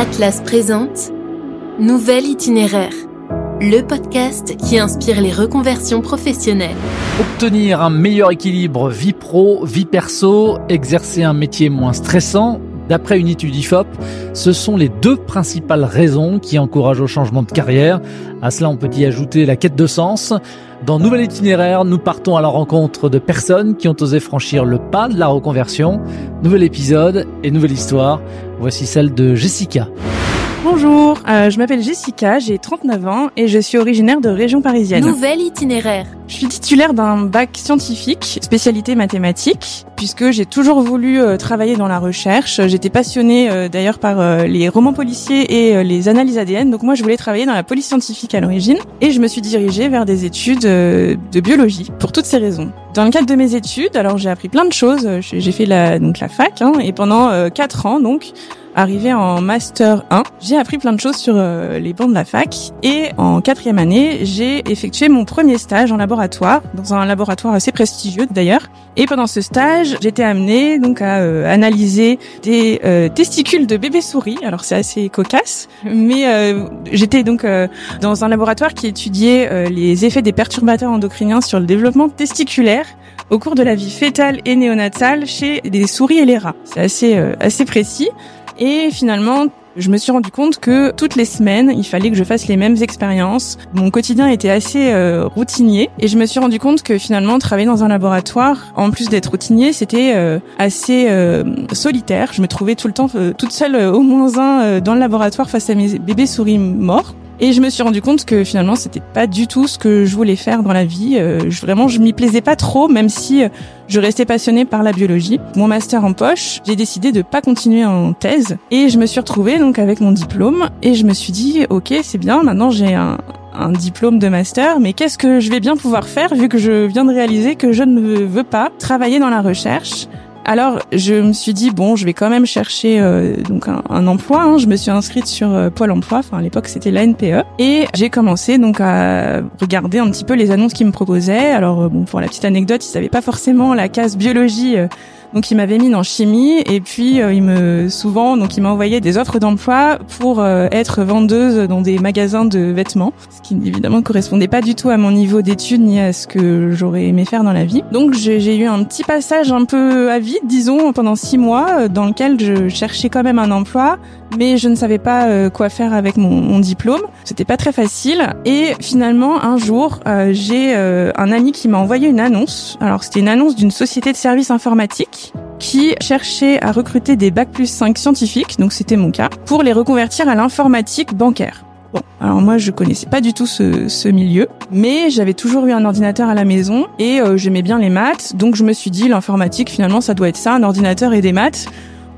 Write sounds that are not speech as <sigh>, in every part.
Atlas présente Nouvel itinéraire, le podcast qui inspire les reconversions professionnelles. Obtenir un meilleur équilibre vie pro, vie perso, exercer un métier moins stressant, D'après une étude IFOP, ce sont les deux principales raisons qui encouragent au changement de carrière. À cela, on peut y ajouter la quête de sens. Dans Nouvel Itinéraire, nous partons à la rencontre de personnes qui ont osé franchir le pas de la reconversion. Nouvel épisode et nouvelle histoire. Voici celle de Jessica. Bonjour, euh, je m'appelle Jessica, j'ai 39 ans et je suis originaire de région parisienne. Nouvel itinéraire. Je suis titulaire d'un bac scientifique, spécialité mathématiques, puisque j'ai toujours voulu euh, travailler dans la recherche. J'étais passionnée euh, d'ailleurs par les romans policiers et les analyses ADN, donc moi je voulais travailler dans la police scientifique à l'origine, et je me suis dirigée vers des études de biologie, pour toutes ces raisons. Dans le cadre de mes études, alors j'ai appris plein de choses. J'ai fait la, donc la fac, hein, et pendant quatre ans donc, arrivé en master 1, j'ai appris plein de choses sur euh, les bancs de la fac et en quatrième année, j'ai effectué mon premier stage en laboratoire, dans un laboratoire assez prestigieux d'ailleurs. Et pendant ce stage, j'étais amenée donc à euh, analyser des euh, testicules de bébés souris. Alors c'est assez cocasse, mais j'étais donc dans un laboratoire qui étudiait les effets des perturbateurs endocriniens sur le développement testiculaire au cours de la vie fétale et néonatale chez les souris et les rats. C'est assez assez précis. Et finalement, je me suis rendu compte que toutes les semaines, il fallait que je fasse les mêmes expériences. Mon quotidien était assez euh, routinier et je me suis rendu compte que finalement travailler dans un laboratoire, en plus d'être routinier, c'était euh, assez euh, solitaire. Je me trouvais tout le temps toute seule au moins un dans le laboratoire face à mes bébés souris morts. Et je me suis rendu compte que finalement c'était pas du tout ce que je voulais faire dans la vie. Euh, je, vraiment, je m'y plaisais pas trop, même si euh, je restais passionnée par la biologie. Mon master en poche, j'ai décidé de pas continuer en thèse et je me suis retrouvée donc avec mon diplôme et je me suis dit ok c'est bien, maintenant j'ai un, un diplôme de master, mais qu'est-ce que je vais bien pouvoir faire vu que je viens de réaliser que je ne veux pas travailler dans la recherche? Alors, je me suis dit bon, je vais quand même chercher euh, donc un, emploi. Hein. Je me suis inscrite sur euh, Pôle Emploi. Enfin, à l'époque, c'était l'ANPE. Et j'ai commencé donc à regarder un petit peu les annonces qu'ils me proposaient. Alors, euh, bon, pour la petite anecdote, ils savaient pas forcément la case biologie donc il m'avait mis en chimie et puis euh, il me souvent donc il m'a envoyé des offres d'emploi pour euh, être vendeuse dans des magasins de vêtements, ce qui évidemment ne correspondait pas du tout à mon niveau d'études ni à ce que j'aurais aimé faire dans la vie. Donc j'ai eu un petit passage un peu à vide, disons, pendant six mois, euh, dans lequel je cherchais quand même un emploi, mais je ne savais pas quoi faire avec mon, mon diplôme. C'était pas très facile et finalement un jour j'ai un ami qui m'a envoyé une annonce. Alors c'était une annonce d'une société de services informatiques qui cherchait à recruter des bac plus 5 scientifiques, donc c'était mon cas, pour les reconvertir à l'informatique bancaire. Bon, alors moi je connaissais pas du tout ce, ce milieu, mais j'avais toujours eu un ordinateur à la maison et euh, j'aimais bien les maths, donc je me suis dit l'informatique finalement ça doit être ça, un ordinateur et des maths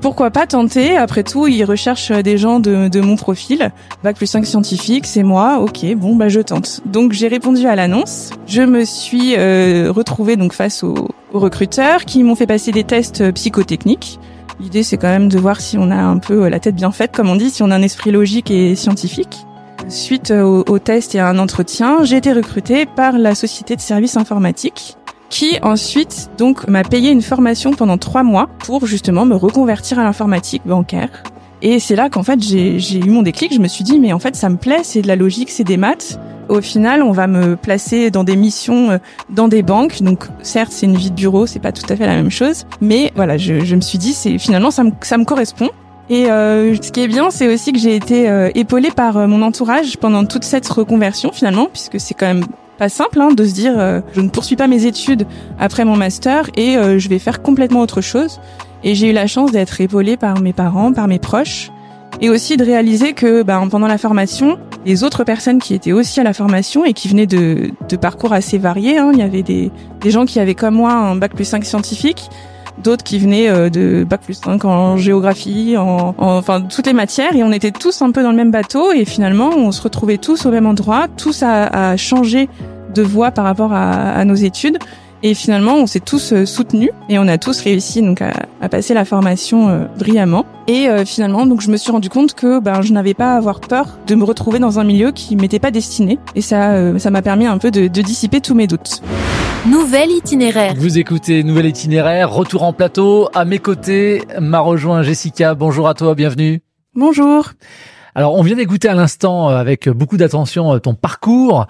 pourquoi pas tenter Après tout, ils recherchent des gens de, de mon profil. Bac plus 5 scientifique, c'est moi. Ok, bon, bah je tente. Donc j'ai répondu à l'annonce. Je me suis euh, retrouvée donc face aux, recruteurs qui m'ont fait passer des tests psychotechniques. L'idée, c'est quand même de voir si on a un peu la tête bien faite, comme on dit, si on a un esprit logique et scientifique. Suite au, au test et à un entretien, j'ai été recrutée par la société de services informatiques qui ensuite donc m'a payé une formation pendant trois mois pour justement me reconvertir à l'informatique bancaire. Et c'est là qu'en fait j'ai eu mon déclic. Je me suis dit mais en fait ça me plaît, c'est de la logique, c'est des maths. Au final, on va me placer dans des missions euh, dans des banques. Donc certes, c'est une vie de bureau, c'est pas tout à fait la même chose, mais voilà, je, je me suis dit c'est finalement ça me, ça me correspond. Et euh, ce qui est bien, c'est aussi que j'ai été euh, épaulée par euh, mon entourage pendant toute cette reconversion finalement, puisque c'est quand même pas simple hein, de se dire euh, je ne poursuis pas mes études après mon master et euh, je vais faire complètement autre chose. Et j'ai eu la chance d'être épaulée par mes parents, par mes proches, et aussi de réaliser que ben, pendant la formation, les autres personnes qui étaient aussi à la formation et qui venaient de, de parcours assez variés, hein, il y avait des, des gens qui avaient comme moi un bac plus 5 scientifique, d'autres qui venaient euh, de bac plus 5 en géographie, en, enfin toutes les matières, et on était tous un peu dans le même bateau, et finalement on se retrouvait tous au même endroit, tous à, à changer de voie par rapport à, nos études. Et finalement, on s'est tous euh, soutenus et on a tous réussi donc à, passer la formation euh, brillamment. Et euh, finalement, donc je me suis rendu compte que ben je n'avais pas à avoir peur de me retrouver dans un milieu qui m'était pas destiné. Et ça, ça m'a permis un peu de, de dissiper tous mes doutes. Nouvel itinéraire. Vous écoutez Nouvel itinéraire, retour en plateau. À mes côtés, m'a rejoint Jessica. Bonjour à toi, bienvenue. Bonjour. Alors, on vient d'écouter à l'instant avec beaucoup d'attention ton parcours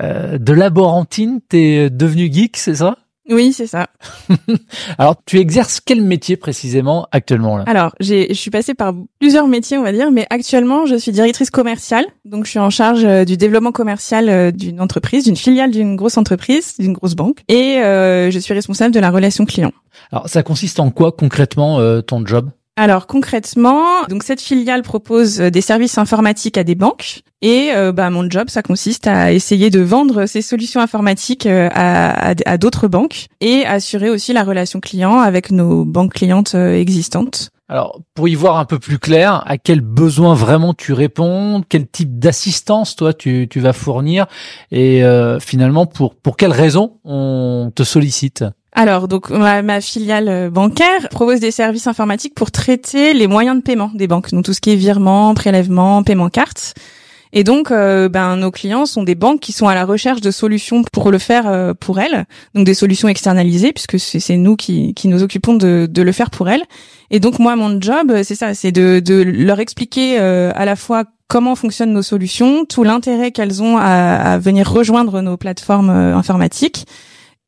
de laborantine. T'es devenu geek, c'est ça? Oui, c'est ça. <laughs> Alors, tu exerces quel métier précisément actuellement là? Alors, j'ai, je suis passée par plusieurs métiers, on va dire, mais actuellement, je suis directrice commerciale. Donc, je suis en charge euh, du développement commercial euh, d'une entreprise, d'une filiale d'une grosse entreprise, d'une grosse banque, et euh, je suis responsable de la relation client. Alors, ça consiste en quoi concrètement ton job? Alors concrètement, donc cette filiale propose des services informatiques à des banques et euh, bah, mon job, ça consiste à essayer de vendre ces solutions informatiques euh, à, d'autres banques et assurer aussi la relation client avec nos banques clientes euh, existantes. Alors, pour y voir un peu plus clair, à quel besoin vraiment tu réponds, quel type d'assistance toi tu, tu vas fournir, et finalement pour pour quelles raisons on te sollicite? Alors, donc ma, filiale bancaire propose des services informatiques pour traiter les moyens de paiement des banques, donc tout ce qui est virement, prélèvement, paiement carte. Et donc, euh, ben, nos clients sont des banques qui sont à la recherche de solutions pour le faire euh, pour elles, donc des solutions externalisées, puisque c'est nous qui, qui nous occupons de, de, le faire pour elles. Et donc, moi, mon job, c'est ça, c'est de, de, leur expliquer euh, à la fois comment fonctionnent nos solutions, tout l'intérêt qu'elles ont à, à, venir rejoindre nos plateformes informatiques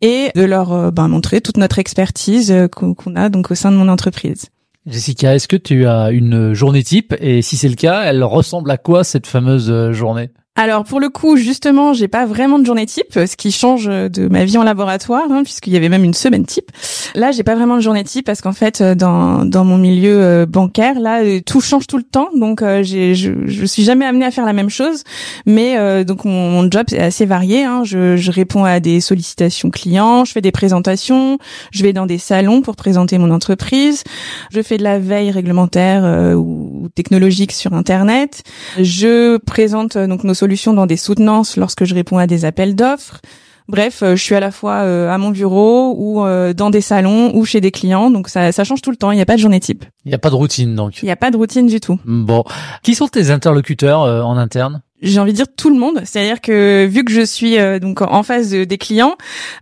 et de leur ben, montrer toute notre expertise qu'on a donc au sein de mon entreprise. Jessica, est-ce que tu as une journée type et si c'est le cas, elle ressemble à quoi cette fameuse euh, journée? Alors pour le coup, justement, j'ai pas vraiment de journée type, ce qui change de ma vie en laboratoire, hein, puisqu'il y avait même une semaine type. Là, j'ai pas vraiment de journée type parce qu'en fait, euh, dans dans mon milieu euh, bancaire, là, euh, tout change tout le temps, donc j'ai je, je suis jamais amenée à faire la même chose. Mais donc mon, job est assez varié. Hein. Je, je réponds à des sollicitations clients, je fais des présentations, je vais dans des salons pour présenter mon entreprise, je fais de la veille réglementaire ou technologique sur Internet, je présente donc nos solutions dans des soutenances lorsque je réponds à des appels d'offres. Bref, euh, je suis à la fois euh, à mon bureau ou euh, dans des salons ou chez des clients, donc ça, ça change tout le temps. Il n'y a pas de journée type. Il n'y a pas de routine donc. Il n'y a pas de routine du tout. Bon, qui sont tes interlocuteurs en interne? J'ai envie de dire tout le monde. C'est-à-dire que vu que je suis euh, donc en face des clients,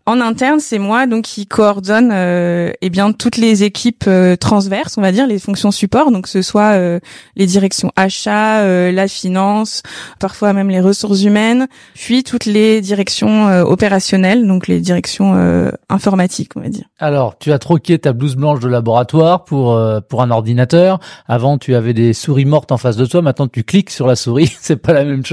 en interne, c'est moi donc qui coordonne euh, eh bien toutes les équipes euh, transverses, on va dire les fonctions support, donc que ce soit euh, les directions achats, la finance, parfois même les ressources humaines, puis toutes les directions opérationnelles, donc les directions informatiques, on va dire. Alors, tu as troqué ta blouse blanche de laboratoire pour pour un ordinateur. Avant, tu avais des souris mortes en face de toi. Maintenant, tu cliques sur la souris. <laughs> c'est pas la même chose.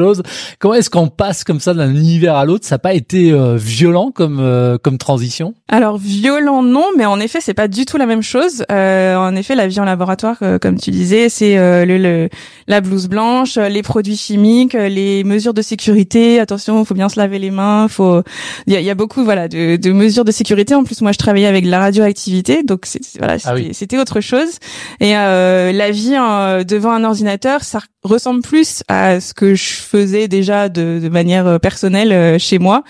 Comment est-ce qu'on passe comme ça d'un univers à l'autre? Ça n'a pas été euh, violent comme euh, comme transition? Alors violent non, mais en effet c'est pas du tout la même chose. Euh, en effet la vie en laboratoire, comme tu disais, c'est le, la blouse blanche, les produits chimiques, les mesures de sécurité. Attention, faut bien se laver les mains. Faut il y a, y a, beaucoup voilà de, de, mesures de sécurité. En plus moi je travaillais avec la radioactivité, donc voilà ah c'était autre chose. Et la vie devant un ordinateur, ça ressemble plus à ce que je faisais déjà de, de manière euh, personnelle euh, chez moi.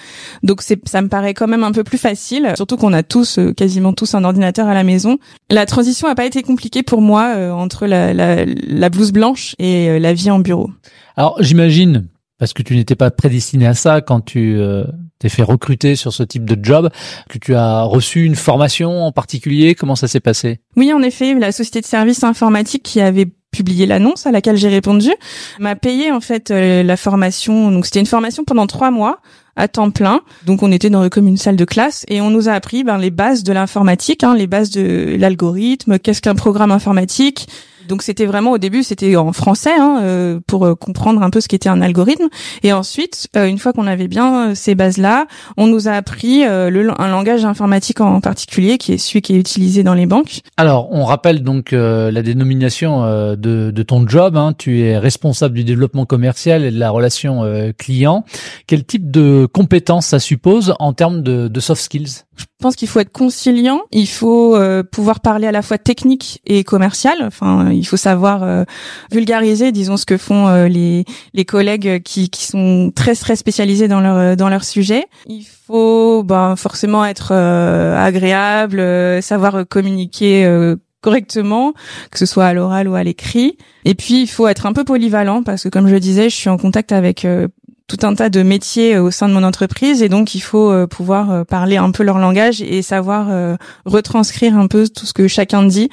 Donc ça me paraît quand même un peu plus facile, surtout qu'on a tous euh, quasiment tous un ordinateur à la maison. La transition a pas été compliquée pour moi entre la, la, la, blouse blanche et la vie en bureau. Alors j'imagine parce que tu n'étais pas prédestiné à ça quand tu t'es fait recruter sur ce type de job, que tu as reçu une formation en particulier. Comment ça s'est passé? Oui, en effet, la société de services informatiques qui avait publié l'annonce à laquelle j'ai répondu, m'a payé en fait euh, la formation. Donc c'était une formation pendant trois mois à temps plein. Donc on était dans comme une salle de classe et on nous a appris ben, les bases de l'informatique, hein, les bases de l'algorithme, qu'est-ce qu'un programme informatique, donc c'était vraiment au début c'était en français hein, euh, pour euh, comprendre un peu ce qu'était un algorithme. Et ensuite, euh, une fois qu'on avait bien ces bases-là, on nous a appris un langage informatique en particulier qui est celui qui est utilisé dans les banques. Alors on rappelle donc la dénomination de, ton job. Hein. Tu es responsable du développement commercial et de la relation client. Quel type de compétences ça suppose en termes de soft skills? Je pense qu'il faut être conciliant. Il faut pouvoir parler à la fois technique et commercial. Enfin il faut savoir euh, vulgariser, disons, ce que font euh, les, les collègues qui, qui sont très très spécialisés dans leur dans leur sujet. Il faut ben, forcément être euh, agréable, savoir communiquer correctement, que ce soit à l'oral ou à l'écrit. Et puis, il faut être un peu polyvalent parce que, comme je disais, je suis en contact avec tout un tas de métiers au sein de mon entreprise et donc il faut pouvoir parler un peu leur langage et savoir retranscrire un peu tout ce que chacun dit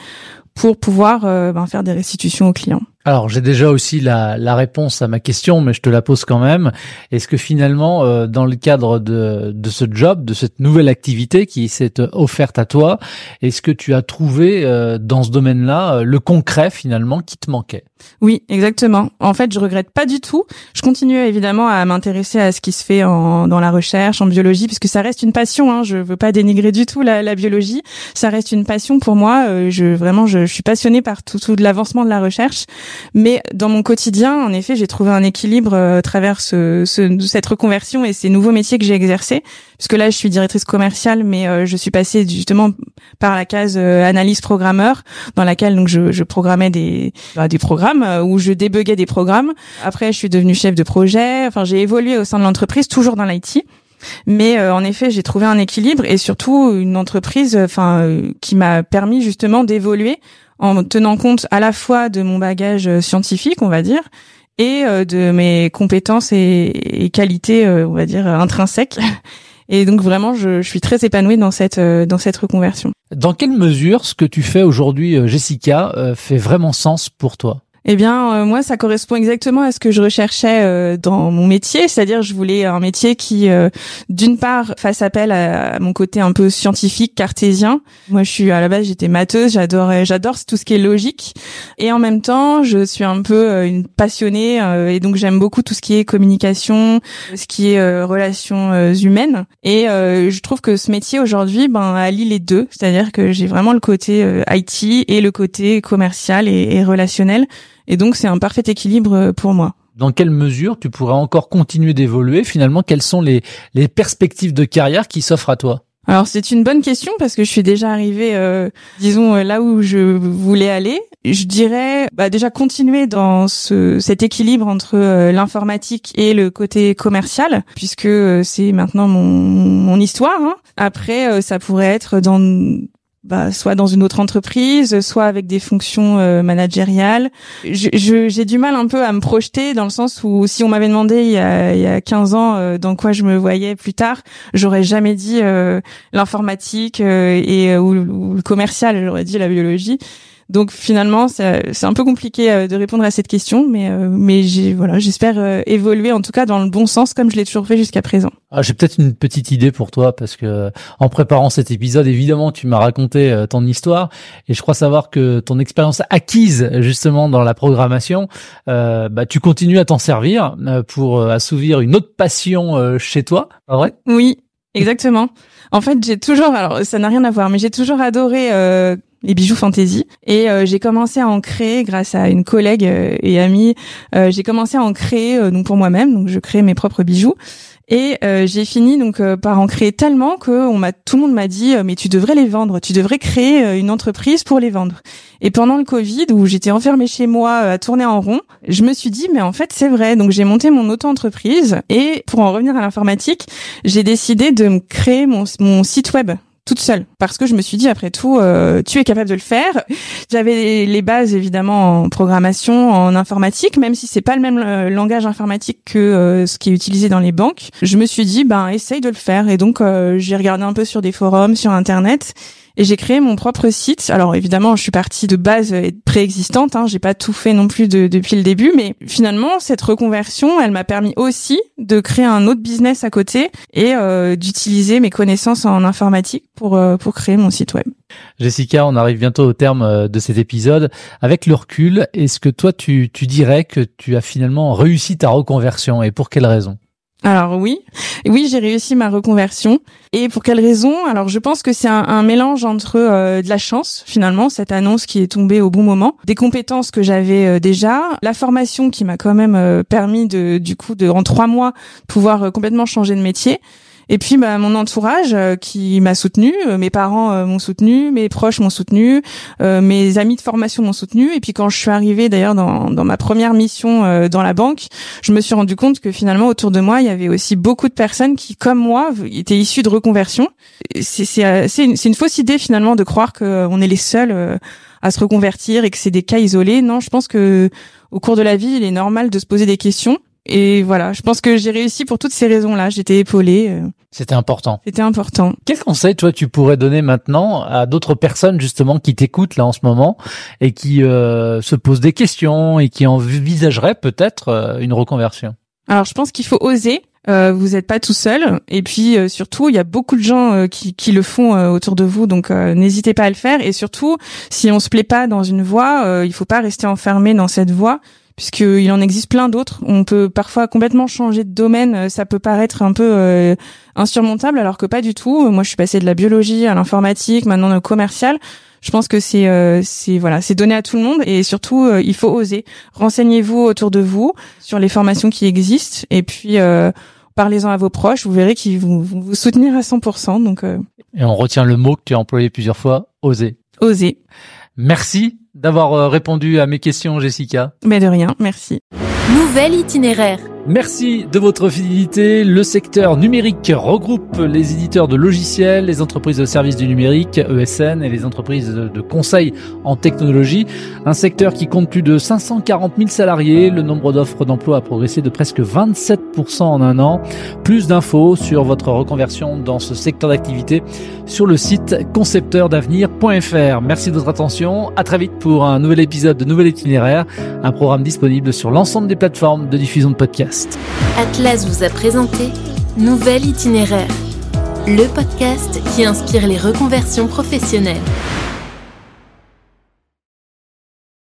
pour pouvoir euh, ben, faire des restitutions aux clients. Alors j'ai déjà aussi la, la, réponse à ma question, mais je te la pose quand même. Est-ce que finalement, euh, dans le cadre de, de ce job, de cette nouvelle activité qui s'est offerte à toi, est-ce que tu as trouvé euh, dans ce domaine-là euh, le concret finalement qui te manquait? Oui, exactement. En fait, je regrette pas du tout. Je continue évidemment à m'intéresser à ce qui se fait en, dans la recherche, en biologie, puisque ça reste une passion. Hein. Je veux pas dénigrer du tout la, la biologie. Ça reste une passion pour moi. je vraiment, je, je suis passionnée par tout, tout l'avancement de la recherche. Mais dans mon quotidien, en effet, j'ai trouvé un équilibre euh, à travers ce, ce, cette reconversion et ces nouveaux métiers que j'ai exercés. Puisque là, je suis directrice commerciale, mais euh, je suis passée justement par la case euh, analyse programmeur, dans laquelle donc je, je programmais des bah, des programmes où je débuguais des programmes. Après, je suis devenue chef de projet. Enfin, j'ai évolué au sein de l'entreprise, toujours dans l'IT. Mais en effet, j'ai trouvé un équilibre et surtout une entreprise, enfin, qui m'a permis justement d'évoluer en tenant compte à la fois de mon bagage euh, scientifique, on va dire, et euh, de mes compétences et, qualités, euh, on va dire, intrinsèques. <laughs> Et donc vraiment, je, je, suis très épanouie dans cette dans cette reconversion. Dans quelle mesure ce que tu fais aujourd'hui, Jessica, fait vraiment sens pour toi? Eh bien, euh, moi, ça correspond exactement à ce que je recherchais euh, dans mon métier, c'est-à-dire je voulais un métier qui, euh, d'une part, fasse appel à, mon côté un peu scientifique, cartésien. Moi, je suis à la base, j'étais matheuse, j'adorais, j'adore tout ce qui est logique, et en même temps, je suis un peu une passionnée, et donc j'aime beaucoup tout ce qui est communication, ce qui est relations humaines, et je trouve que ce métier aujourd'hui, ben, allie les deux, c'est-à-dire que j'ai vraiment le côté IT et le côté commercial et relationnel. Et donc c'est un parfait équilibre euh, pour moi. Dans quelle mesure tu pourrais encore continuer d'évoluer Finalement, quelles sont les, les perspectives de carrière qui s'offrent à toi? Alors c'est une bonne question parce que je suis déjà arrivée, euh, disons euh, là où je voulais aller. Je dirais bah, déjà continuer dans ce, cet équilibre entre l'informatique et le côté commercial, puisque c'est maintenant mon, mon histoire. Hein. Après, ça pourrait être dans bah, soit dans une autre entreprise, soit avec des fonctions euh, managériales. J'ai du mal un peu à me projeter dans le sens où si on m'avait demandé il y, a, il y a 15 ans euh, dans quoi je me voyais plus tard, j'aurais jamais dit euh, l'informatique et ou, ou, le commercial, j'aurais dit la biologie. Donc finalement, c'est un peu compliqué euh, de répondre à cette question, mais euh, mais j'ai voilà, j'espère euh, évoluer en tout cas dans le bon sens comme je l'ai toujours fait jusqu'à présent. Ah, j'ai peut-être une petite idée pour toi parce que en préparant cet épisode, évidemment, tu m'as raconté ton histoire et je crois savoir que ton expérience acquise justement dans la programmation, bah tu continues à t'en servir pour assouvir une autre passion chez toi, pas vrai? Oui, exactement. En fait, j'ai toujours, alors ça n'a rien à voir, mais j'ai toujours adoré les bijoux fantaisie. Et euh, j'ai commencé à en créer grâce à une collègue euh, et amie. Euh, j'ai commencé à en créer donc pour moi-même. Donc je crée mes propres bijoux. Et j'ai fini donc par en créer tellement que on m'a tout le monde m'a dit mais tu devrais les vendre, tu devrais créer une entreprise pour les vendre. Et pendant le Covid où j'étais enfermée chez moi à tourner en rond, je me suis dit mais en fait c'est vrai. Donc j'ai monté mon auto-entreprise et pour en revenir à l'informatique, j'ai décidé de me créer mon, mon site web toute seule. Parce que je me suis dit après tout euh, tu es capable de le faire. J'avais les bases évidemment en programmation en informatique même si c'est pas le même euh, langage informatique que euh, ce qui est utilisé dans les banques. Je me suis dit ben essaye de le faire. Et donc j'ai regardé un peu sur des forums sur internet et j'ai créé mon propre site. Alors évidemment, je suis partie de base préexistante, hein, j'ai pas tout fait non plus depuis le début, mais finalement cette reconversion, elle m'a permis aussi de créer un autre business à côté et euh, d'utiliser mes connaissances en informatique pour euh, pour créer mon site web. Jessica, on arrive bientôt au terme euh, de cet épisode. Avec le recul, est-ce que toi tu tu dirais que tu as finalement réussi ta reconversion et pour quelle raison? Alors oui, oui, j'ai réussi ma reconversion. Et pour quelle raison? Alors je pense que c'est un, mélange entre euh, de la chance finalement, cette annonce qui est tombée au bon moment, des compétences que j'avais euh, déjà, la formation qui m'a quand même euh, permis de, du coup, de en trois mois pouvoir complètement changer de métier. Et puis bah, mon entourage euh, qui m'a soutenu, euh, mes parents euh, m'ont soutenu, mes proches m'ont soutenu, mes amis de formation m'ont soutenu. Et puis quand je suis arrivée d'ailleurs dans, dans ma première mission dans la banque, je me suis rendu compte que finalement autour de moi il y avait aussi beaucoup de personnes qui, comme moi, étaient issues de reconversion. C'est c'est une, une fausse idée finalement de croire qu'on est les seuls à se reconvertir et que c'est des cas isolés. Non, je pense que au cours de la vie, il est normal de se poser des questions Et voilà, je pense que j'ai réussi pour toutes ces raisons-là. J'étais épaulée. Euh, C'était important. C'était important. Quel conseil, toi, tu pourrais donner maintenant à d'autres personnes justement qui t'écoutent là en ce moment et qui euh, se posent des questions et qui envisageraient peut-être euh, une reconversion? Alors, je pense qu'il faut oser. Euh, vous n'êtes pas tout seul. Et puis euh, surtout, il y a beaucoup de gens euh, qui, qui, le font autour de vous, donc n'hésitez pas à le faire. Et surtout, si on se plaît pas dans une voie, il faut pas rester enfermé dans cette voie puisqu'il en existe plein d'autres. On peut parfois complètement changer de domaine. Euh, ça peut paraître un peu euh, insurmontable, alors que pas du tout. Moi, je suis passée de la biologie à l'informatique, maintenant au commercial. Je pense que c'est euh, c'est voilà, c'est donné à tout le monde et surtout il faut oser. Renseignez-vous autour de vous sur les formations qui existent et puis parlez-en à vos proches. Vous verrez qu'ils vont, vous soutenir à 100%. Donc et on retient le mot que tu as employé plusieurs fois, oser. Oser. Merci d'avoir euh, répondu à mes questions, Jessica. Mais de rien, merci. Nouvel itinéraire. Merci de votre fidélité. Le secteur numérique regroupe les éditeurs de logiciels, les entreprises de services du numérique, ESN, et les entreprises de conseil en technologie. Un secteur qui compte plus de 540 000 salariés. Le nombre d'offres d'emploi a progressé de presque 27% en un an. Plus d'infos sur votre reconversion dans ce secteur d'activité sur le site concepteurdavenir.fr. Merci de votre attention. À très vite pour un nouvel épisode de Nouvel Itinéraire, un programme disponible sur l'ensemble des plateformes de diffusion de podcasts. Atlas vous a présenté Nouvel itinéraire, le podcast qui inspire les reconversions professionnelles.